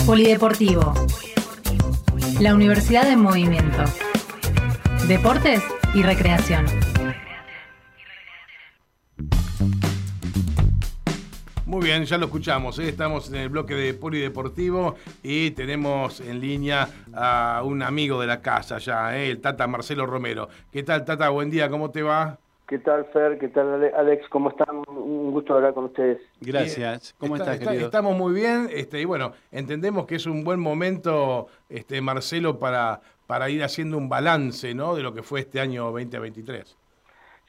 Polideportivo. La Universidad en Movimiento. Deportes y recreación. Muy bien, ya lo escuchamos. ¿eh? Estamos en el bloque de Polideportivo y tenemos en línea a un amigo de la casa ya, ¿eh? el Tata Marcelo Romero. ¿Qué tal, Tata? Buen día, ¿cómo te va? ¿Qué tal, Fer? ¿Qué tal, Alex? ¿Cómo están? Un gusto hablar con ustedes. Gracias. ¿Cómo estás, querido? Estamos muy bien este, y bueno, entendemos que es un buen momento, este, Marcelo, para, para ir haciendo un balance ¿no? de lo que fue este año 2023.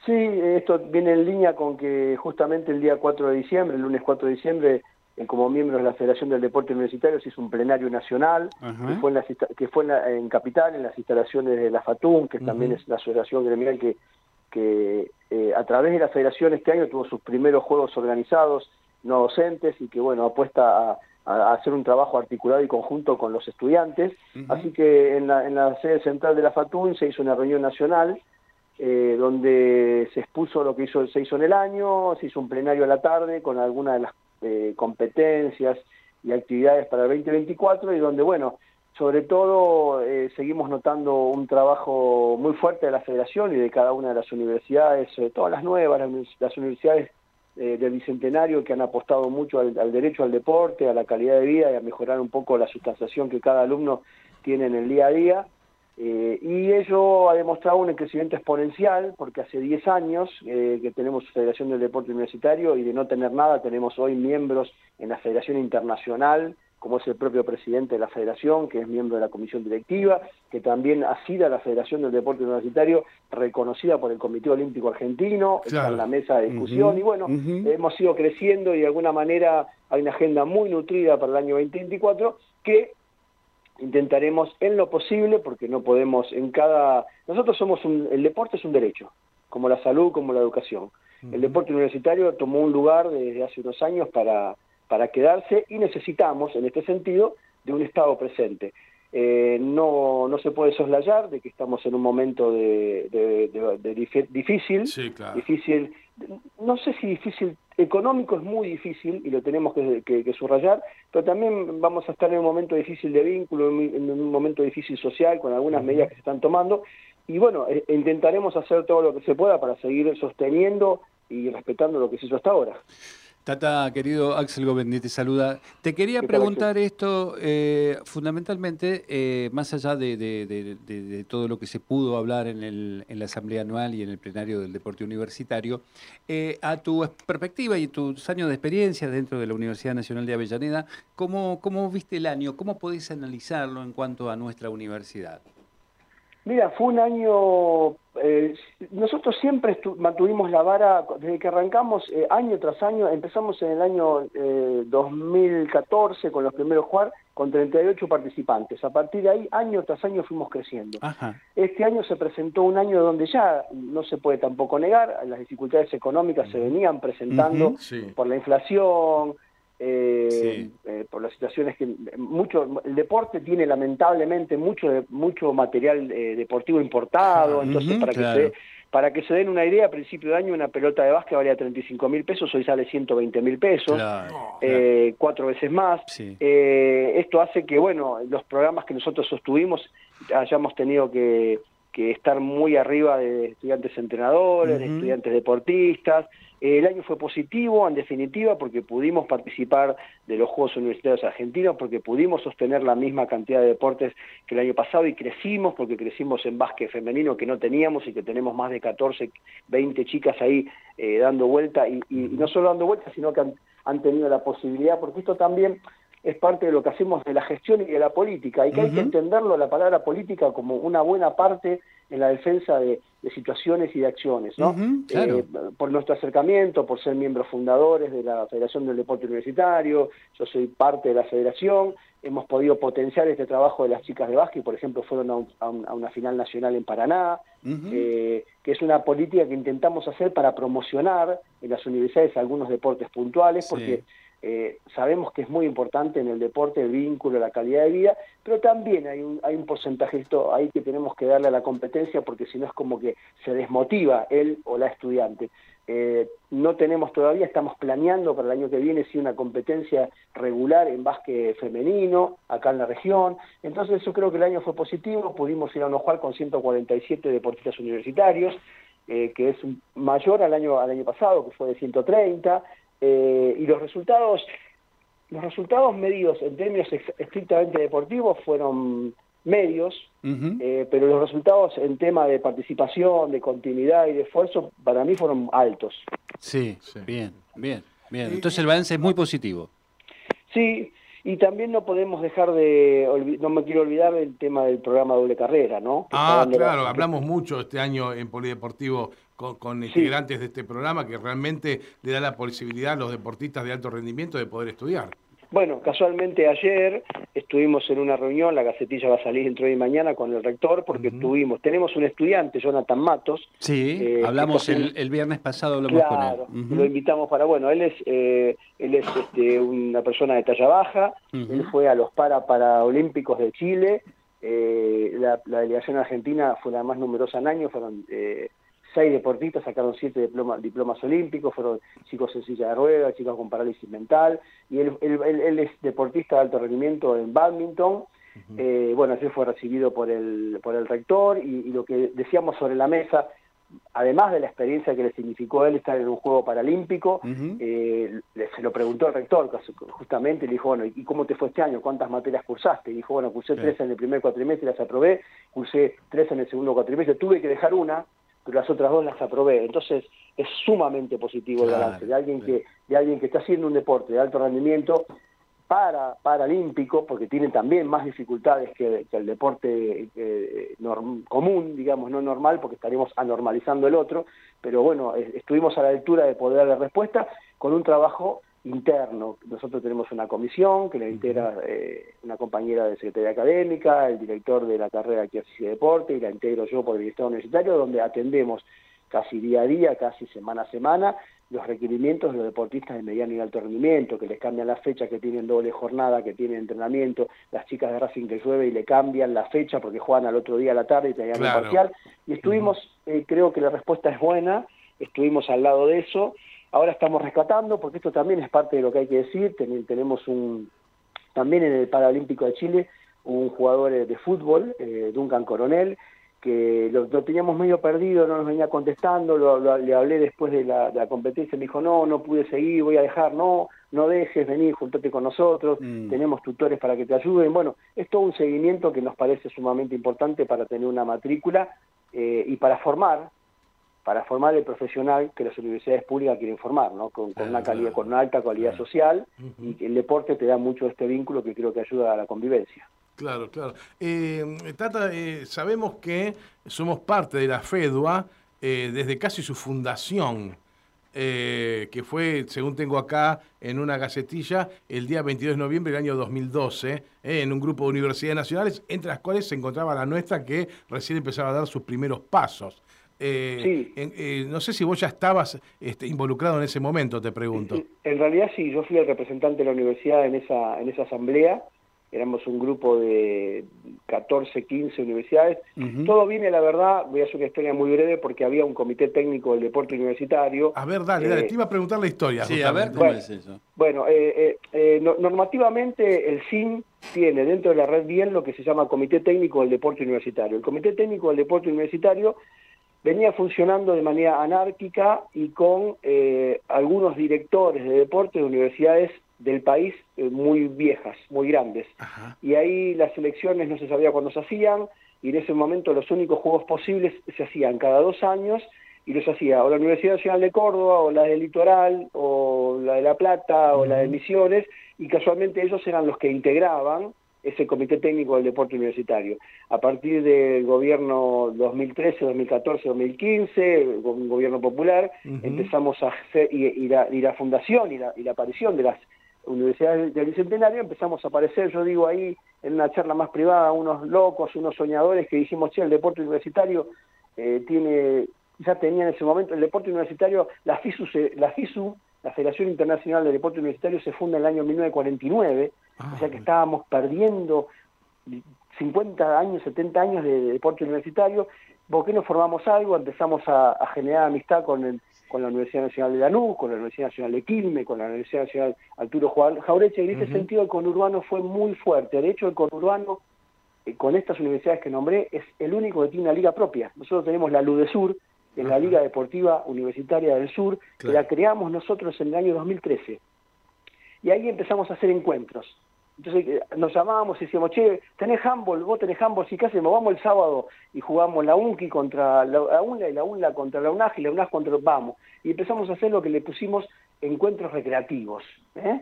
Sí, esto viene en línea con que justamente el día 4 de diciembre, el lunes 4 de diciembre, eh, como miembros de la Federación del Deporte Universitario se hizo un plenario nacional que fue, en, que fue en, Capital, en las instalaciones de la FATUM, que también es la asociación gremial que que eh, a través de la federación este año tuvo sus primeros juegos organizados, no docentes, y que bueno, apuesta a, hacer un trabajo articulado y conjunto con los estudiantes. Así que en la, en la, sede central de la FATUN se hizo una reunión nacional eh, donde se expuso lo que hizo, se hizo en el año, se hizo un plenario a la tarde con algunas de las eh, competencias y actividades para el 2024 y donde, bueno, sobre todo eh, seguimos notando un trabajo muy fuerte de la federación y de cada una de las universidades, sobre todo las nuevas, las, universidades eh, del Bicentenario que han apostado mucho al, derecho al deporte, a la calidad de vida y a mejorar un poco la sustanciación que cada alumno tiene en el día a día. Eh, y ello ha demostrado un crecimiento exponencial, porque hace 10 años que tenemos Federación del Deporte Universitario y de no tener nada tenemos hoy miembros en la Federación Internacional, como es el propio presidente de la federación, que es miembro de la comisión directiva, que también ha sido la Federación del Deporte Universitario reconocida por el Comité Olímpico Argentino, está en la mesa de discusión, y bueno, hemos ido creciendo y de alguna manera hay una agenda muy nutrida para el año 2024 que intentaremos en lo posible, porque no podemos en cada... Nosotros somos un... El deporte es un derecho, como la salud, como la educación. El deporte universitario tomó un lugar desde hace unos años para para quedarse y necesitamos, en este sentido, de un Estado presente. Eh, no, no se puede soslayar de que estamos en un momento de, difícil, difícil, no sé si difícil económico es muy difícil y lo tenemos que, subrayar, pero también vamos a estar en un momento difícil de vínculo, en un momento difícil social con algunas medidas que se están tomando y bueno, eh, intentaremos hacer todo lo que se pueda para seguir sosteniendo y respetando lo que se hizo hasta ahora. Tata, querido Axel Govendi, te saluda. Te quería preguntar esto eh, fundamentalmente, eh, más allá de, todo lo que se pudo hablar en, la Asamblea Anual y en el plenario del Deporte Universitario, eh, a tu perspectiva y tus años de experiencia dentro de la Universidad Nacional de Avellaneda, ¿cómo, cómo viste el año? ¿Cómo podés analizarlo en cuanto a nuestra universidad? Mira, fue un año, eh, nosotros siempre mantuvimos la vara, desde que arrancamos eh, año tras año, empezamos en el año 2014 eh, con los primeros jugar, con 38 participantes. A partir de ahí, año tras año fuimos creciendo. Este año se presentó un año donde ya, no se puede tampoco negar, las dificultades económicas se venían presentando por la inflación, eh, eh, por las situaciones que mucho el deporte tiene lamentablemente mucho mucho material eh, deportivo importado entonces para que se para que se den una idea a principio de año una pelota de básquet valía 35 mil pesos hoy sale 120 mil pesos eh, cuatro veces más. Esto hace que bueno los programas que nosotros sostuvimos hayamos tenido que que estar muy arriba de estudiantes entrenadores, de estudiantes deportistas. El año fue positivo, en definitiva, porque pudimos participar de los Juegos Universitarios Argentinos, porque pudimos sostener la misma cantidad de deportes que el año pasado y crecimos, porque crecimos en básquet femenino que no teníamos y que tenemos más de 14, 20 chicas ahí eh, dando vuelta, y, no solo dando vuelta, sino que han, han tenido la posibilidad, porque esto también es parte de lo que hacemos de la gestión y de la política, y que hay que entenderlo la palabra política como una buena parte en la defensa de, situaciones y de acciones, ¿no? Eh, por nuestro acercamiento, por ser miembros fundadores de la Federación del Deporte Universitario, yo soy parte de la federación, hemos podido potenciar este trabajo de las chicas de básquet, por ejemplo, fueron a, una final nacional en Paraná, eh, que es una política que intentamos hacer para promocionar en las universidades algunos deportes puntuales, porque eh, sabemos que es muy importante en el deporte el vínculo, la calidad de vida, pero también hay un, porcentaje ahí que tenemos que darle a la competencia porque si no es como que se desmotiva él o la estudiante. Eh, no tenemos todavía, estamos planeando para el año que viene si una competencia regular en básquet femenino acá en la región. Entonces yo creo que el año fue positivo, pudimos ir a jugar con 147 deportistas universitarios, eh, que es mayor al año, al año pasado, que fue de 130. Eh, y los resultados, los resultados medidos en términos estrictamente deportivos fueron medios, eh, pero los resultados en tema de participación, de continuidad y de esfuerzo, para mí fueron altos. Sí, bien, bien, bien. Entonces el balance es muy positivo. Sí, y también no podemos dejar de, no me quiero olvidar del tema del programa doble carrera, ¿no? ah, claro, hablamos mucho este año en Polideportivo con, integrantes de este programa que realmente le da la posibilidad a los deportistas de alto rendimiento de poder estudiar. Bueno, casualmente ayer estuvimos en una reunión, la gacetilla va a salir dentro de mañana con el rector, porque tuvimos, tenemos un estudiante, Jonathan Matos. Sí, eh, hablamos el, viernes pasado, hablamos claro, con él. lo invitamos para, bueno, él es, eh, él es este, una persona de talla baja, él fue a los para Paraolímpicos de Chile, eh, la, la, delegación argentina fue la más numerosa en años, fueron seis deportistas sacaron siete diplomas olímpicos, fueron chicos en silla de ruedas, chicos con parálisis mental, y él, es deportista de alto rendimiento en badminton. Eh, bueno, así fue recibido por el, por el rector y, lo que decíamos sobre la mesa, además de la experiencia que le significó él estar en un juego paralímpico, eh, se lo preguntó el rector justamente, le dijo, bueno, ¿y cómo te fue este año? ¿Cuántas materias cursaste? Y dijo, bueno, cursé tres en el primer cuatrimestre, las aprobé, cursé tres en el segundo cuatrimestre, tuve que dejar una, pero las otras dos las aprobé. Entonces es sumamente positivo el balance de alguien que de alguien que está haciendo un deporte de alto rendimiento para paralímpico, porque tiene también más dificultades que, el deporte eh, común, digamos, no normal, porque estaríamos anormalizando el otro, pero bueno, estuvimos a la altura de poder dar respuesta con un trabajo interno. Nosotros tenemos una comisión que la integra eh, una compañera de Secretaría Académica, el director de la carrera de Ejercicio y Deporte, y la integro yo por el Estado Universitario, donde atendemos casi día a día, casi semana a semana, los requerimientos de los deportistas de mediano y alto rendimiento, que les cambian la fecha, que tienen doble jornada, que tienen entrenamiento, las chicas de Racing que llueve y le cambian la fecha porque juegan al otro día a la tarde y tenían un parcial. Y estuvimos, eh, creo que la respuesta es buena, estuvimos al lado de eso, Ahora estamos rescatando, porque esto también es parte de lo que hay que decir, tenemos un, también en el Paralímpico de Chile, un jugador eh, de fútbol, eh, Duncan Coronel, que lo, teníamos medio perdido, no nos venía contestando, le hablé después de la, competencia, me dijo, no, no pude seguir, voy a dejar, no, no dejes, vení, juntate con nosotros, mm. tenemos tutores para que te ayuden. Bueno, es todo un seguimiento que nos parece sumamente importante para tener una matrícula eh, y para formar para formar el profesional que las universidades públicas quieren formar, ¿no? con, una calidad, con una alta calidad social, y el deporte te da mucho este vínculo que creo que ayuda a la convivencia. Claro, claro. Eh, Tata, eh, sabemos que somos parte de la FEDUA eh, desde casi su fundación, que fue, según tengo acá en una gacetilla, el día 22 de noviembre del año 2012, en un grupo de universidades nacionales, entre las cuales se encontraba la nuestra que recién empezaba a dar sus primeros pasos. Eh, eh, no sé si vos ya estabas este, involucrado en ese momento, te pregunto. En realidad sí, yo fui el representante de la universidad en esa, en esa asamblea, éramos un grupo de 14, 15 universidades. Todo viene, la verdad, voy a hacer una historia muy breve porque había un comité técnico del deporte universitario. A ver, dale, dale, eh, te iba a preguntar la historia. Sí, a ver, ¿cómo es eso? Bueno, normativamente el CIN tiene dentro de la red bien lo que se llama Comité Técnico del Deporte Universitario. El Comité Técnico del Deporte Universitario venía funcionando de manera anárquica y con eh, algunos directores de deporte de universidades del país eh, muy viejas, muy grandes. Y ahí las elecciones no se sabía cuándo se hacían y en ese momento los únicos juegos posibles se hacían cada dos años y los hacía o la Universidad Nacional de Córdoba o la del Litoral o la de La Plata o la de Misiones y casualmente ellos eran los que integraban ese Comité Técnico del Deporte Universitario. A partir del gobierno 2013, 2014, 2015, un gobierno popular, empezamos a hacer, y, la, fundación y la, aparición de las universidades del Bicentenario, empezamos a aparecer, yo digo ahí, en una charla más privada, unos locos, unos soñadores que dijimos, che, el deporte universitario eh, tiene, ya tenía en ese momento, el deporte universitario, la FISU, la FISU la Federación Internacional de Deporte Universitario se funda en el año 1949, o sea que ah. estábamos perdiendo 50 años, 70 años de, deporte universitario. ¿Por qué no formamos algo? Empezamos a, generar amistad con, con la Universidad Nacional de Lanús, con la Universidad Nacional de Quilmes, con la Universidad Nacional Arturo Jaureche, y en ese sentido el conurbano fue muy fuerte. De hecho, el conurbano, eh, con estas universidades que nombré, es el único que tiene una liga propia. Nosotros tenemos la LUDESUR, es la Liga Deportiva Universitaria del Sur, que la creamos nosotros en el año 2013. Y ahí empezamos a hacer encuentros. Entonces eh, nos llamábamos y decíamos, che, tenés handball, vos tenés handball, si qué hacemos, vamos el sábado y jugamos la UNCI contra la, UNLA y la UNLA contra la UNAG y la UNAG contra vamos. Y empezamos a hacer lo que le pusimos encuentros recreativos. ¿eh?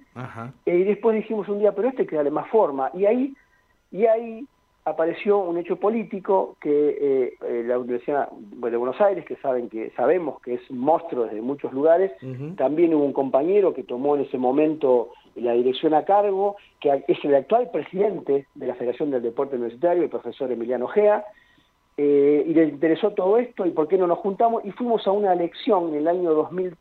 Y después dijimos un día, pero este hay que darle más forma. Y ahí, y ahí apareció un hecho político que eh, eh, la Universidad de Buenos Aires, que saben que sabemos que es monstruo desde muchos lugares, también hubo un compañero que tomó en ese momento la dirección a cargo, que es el actual presidente de la Federación del Deporte Universitario, el profesor Emiliano Gea, eh, y le interesó todo esto y por qué no nos juntamos y fuimos a una elección en el año 2000,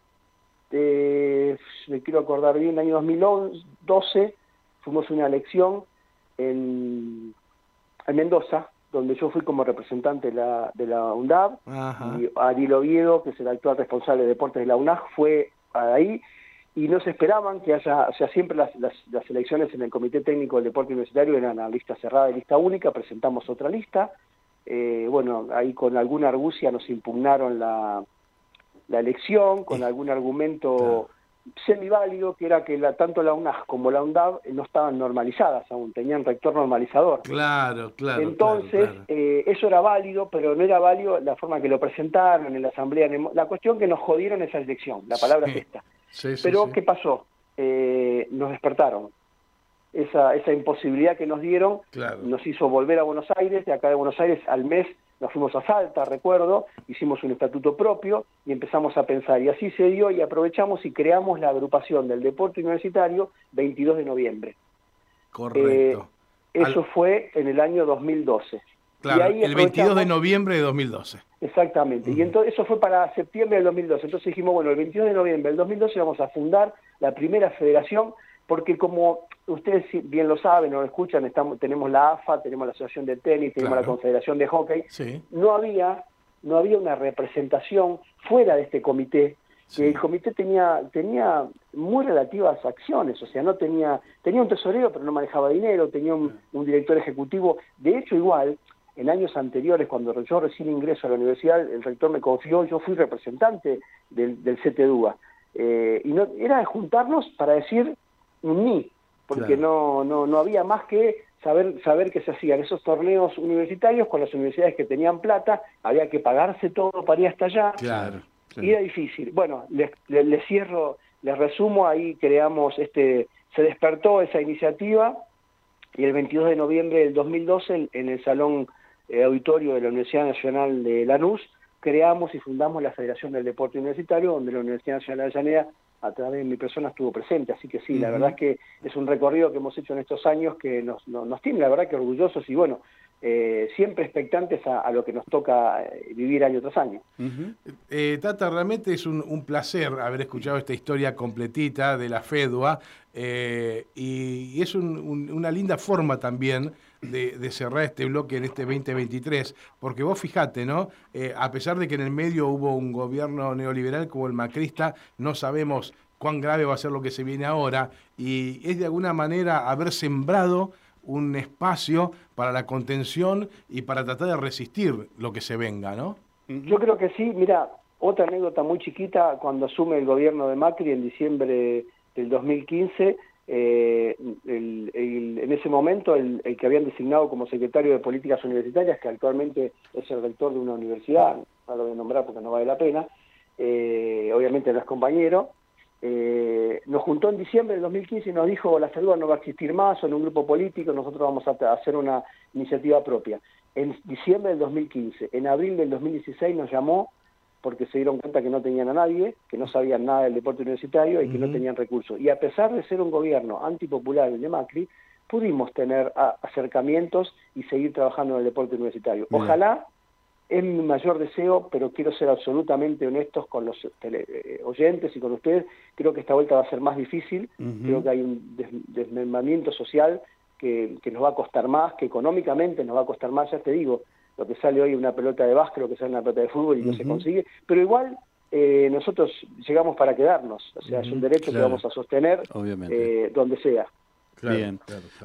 me quiero acordar bien, en el año 2012, fuimos a una elección en en Mendoza, donde yo fui como representante de la, de la UNDAB, y Ariel Oviedo, que es el actual responsable de deportes de la UNAG, fue ahí, y no se esperaban que haya, o sea, siempre las, las, elecciones en el Comité Técnico del Deporte Universitario eran a lista cerrada y lista única, presentamos otra lista, eh, bueno, ahí con alguna argucia nos impugnaron la, la elección, con algún argumento semiválido, que era que la, tanto la UNAS como la UNDAV no estaban normalizadas aún, tenían rector normalizador. Claro, claro. Entonces, eh, eso era válido, pero no era válido la forma que lo presentaron en la asamblea. La cuestión que nos jodieron esa elección, la palabra es esta. pero, ¿qué pasó? Eh, nos despertaron. Esa, esa imposibilidad que nos dieron nos hizo volver a Buenos Aires, de acá de Buenos Aires al mes nos fuimos a Salta, recuerdo, hicimos un estatuto propio y empezamos a pensar. Y así se dio y aprovechamos y creamos la agrupación del deporte universitario 22 de noviembre. Correcto. Eh, eso fue en el año 2012. Claro, el 22 de noviembre de 2012. Exactamente. Y entonces eso fue para septiembre del 2012. Entonces dijimos, bueno, el 22 de noviembre del 2012 vamos a fundar la primera federación porque como ustedes bien lo saben o lo escuchan, estamos, tenemos la AFA, tenemos la Asociación de Tenis, tenemos la Confederación de Hockey, no había no había una representación fuera de este comité que el comité tenía tenía muy relativas acciones, o sea, no tenía tenía un tesorero pero no manejaba dinero, tenía un, director ejecutivo, de hecho igual en años anteriores cuando yo recién ingreso a la universidad, el rector me confió, yo fui representante del, del CTDUA, eh, y no era juntarnos para decir un ni, porque no, no, no había más que saber, saber que se hacían esos torneos universitarios con las universidades que tenían plata, había que pagarse todo para ir hasta allá, y era difícil. Bueno, les, les, cierro, les resumo, ahí creamos, este se despertó esa iniciativa y el 22 de noviembre del 2012 en, el Salón eh, Auditorio de la Universidad Nacional de Lanús, creamos y fundamos la Federación del Deporte Universitario, donde la Universidad Nacional de Avellaneda a través de mi persona estuvo presente, así que sí, la verdad es que es un recorrido que hemos hecho en estos años que nos, nos, tiene la verdad que orgullosos y bueno, eh, siempre expectantes a, lo que nos toca eh, vivir año tras año. Eh, Tata, realmente es un, placer haber escuchado esta historia completita de la FEDUA y, es una linda forma también de, cerrar este bloque en este 2023, porque vos fijate, ¿no? a pesar de que en el medio hubo un gobierno neoliberal como el macrista, no sabemos cuán grave va a ser lo que se viene ahora y es de alguna manera haber sembrado un espacio para la contención y para tratar de resistir lo que se venga, ¿no? Yo creo que sí. Mira, otra anécdota muy chiquita, cuando asume el gobierno de Macri en diciembre del 2015, eh, en ese momento el, que habían designado como secretario de Políticas Universitarias, que actualmente es el rector de una universidad, no lo voy a nombrar porque no vale la pena, eh, obviamente no es compañero, eh, nos juntó en diciembre del 2015 y nos dijo la salud no va a existir más, son un grupo político, nosotros vamos a hacer una iniciativa propia. En diciembre del 2015, en abril del 2016 nos llamó porque se dieron cuenta que no tenían a nadie, que no sabían nada del deporte universitario y que no tenían recursos. Y a pesar de ser un gobierno antipopular, el de Macri, pudimos tener acercamientos y seguir trabajando en el deporte universitario. Ojalá es mi mayor deseo, pero quiero ser absolutamente honestos con los eh, oyentes y con ustedes. Creo que esta vuelta va a ser más difícil. Creo que hay un desmembramiento social que, nos va a costar más, que económicamente nos va a costar más. Ya te digo, lo que sale hoy una pelota de básquet, lo que sale una pelota de fútbol y no se consigue. Pero igual eh, nosotros llegamos para quedarnos. O sea, es un derecho que vamos a sostener eh, donde sea. Bien.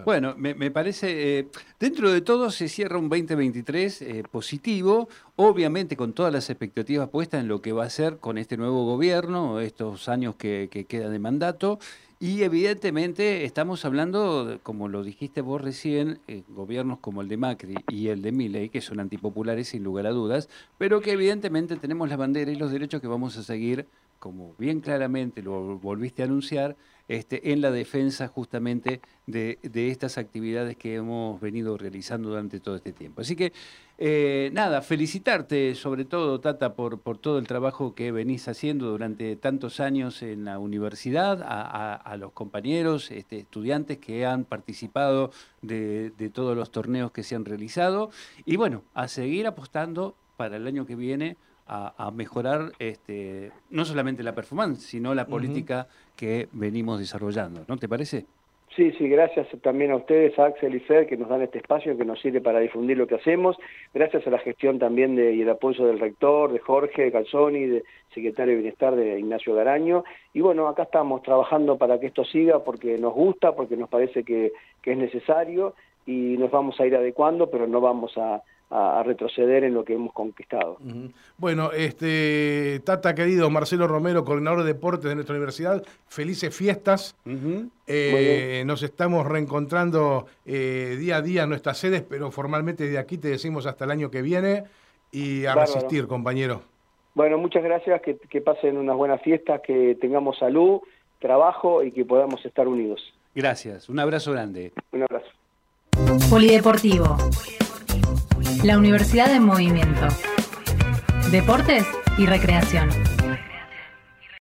Bueno, me, parece, eh, dentro de todo se cierra un 2023 eh, positivo, obviamente con todas las expectativas puestas en lo que va a ser con este nuevo gobierno, estos años que, que quedan de mandato, y evidentemente estamos hablando, como lo dijiste vos recién, eh, gobiernos como el de Macri y el de Milei, que son antipopulares sin lugar a dudas, pero que evidentemente tenemos la bandera y los derechos que vamos a seguir, como bien claramente lo volviste a anunciar, este, en la defensa justamente de, estas actividades que hemos venido realizando durante todo este tiempo. Así que, eh, nada, felicitarte sobre todo, Tata, por, por todo el trabajo que venís haciendo durante tantos años en la universidad, a, los compañeros, este, estudiantes que han participado de, de todos los torneos que se han realizado, y bueno, a seguir apostando para el año que viene a, mejorar este, no solamente la performance, sino la política que venimos desarrollando. ¿No te parece? Sí, sí, gracias también a ustedes, a Axel y Fer, que nos dan este espacio que nos sirve para difundir lo que hacemos. Gracias a la gestión también de, y el apoyo del rector, de Jorge Calzoni, de secretario de Bienestar de Ignacio Garaño. Y bueno, acá estamos trabajando para que esto siga porque nos gusta, porque nos parece que es necesario y nos vamos a ir adecuando, pero no vamos a, a, retroceder en lo que hemos conquistado. Bueno, este Tata querido Marcelo Romero, coordinador de deportes de nuestra universidad, felices fiestas. Eh, nos estamos reencontrando eh, día a día en nuestras sedes, pero formalmente de aquí te decimos hasta el año que viene y a resistir, compañero. Bueno, muchas gracias, que, que pasen unas buenas fiestas, que tengamos salud, trabajo y que podamos estar unidos. Gracias, un abrazo grande. Un abrazo. Polideportivo. La Universidad de Movimiento. Deportes y Recreación.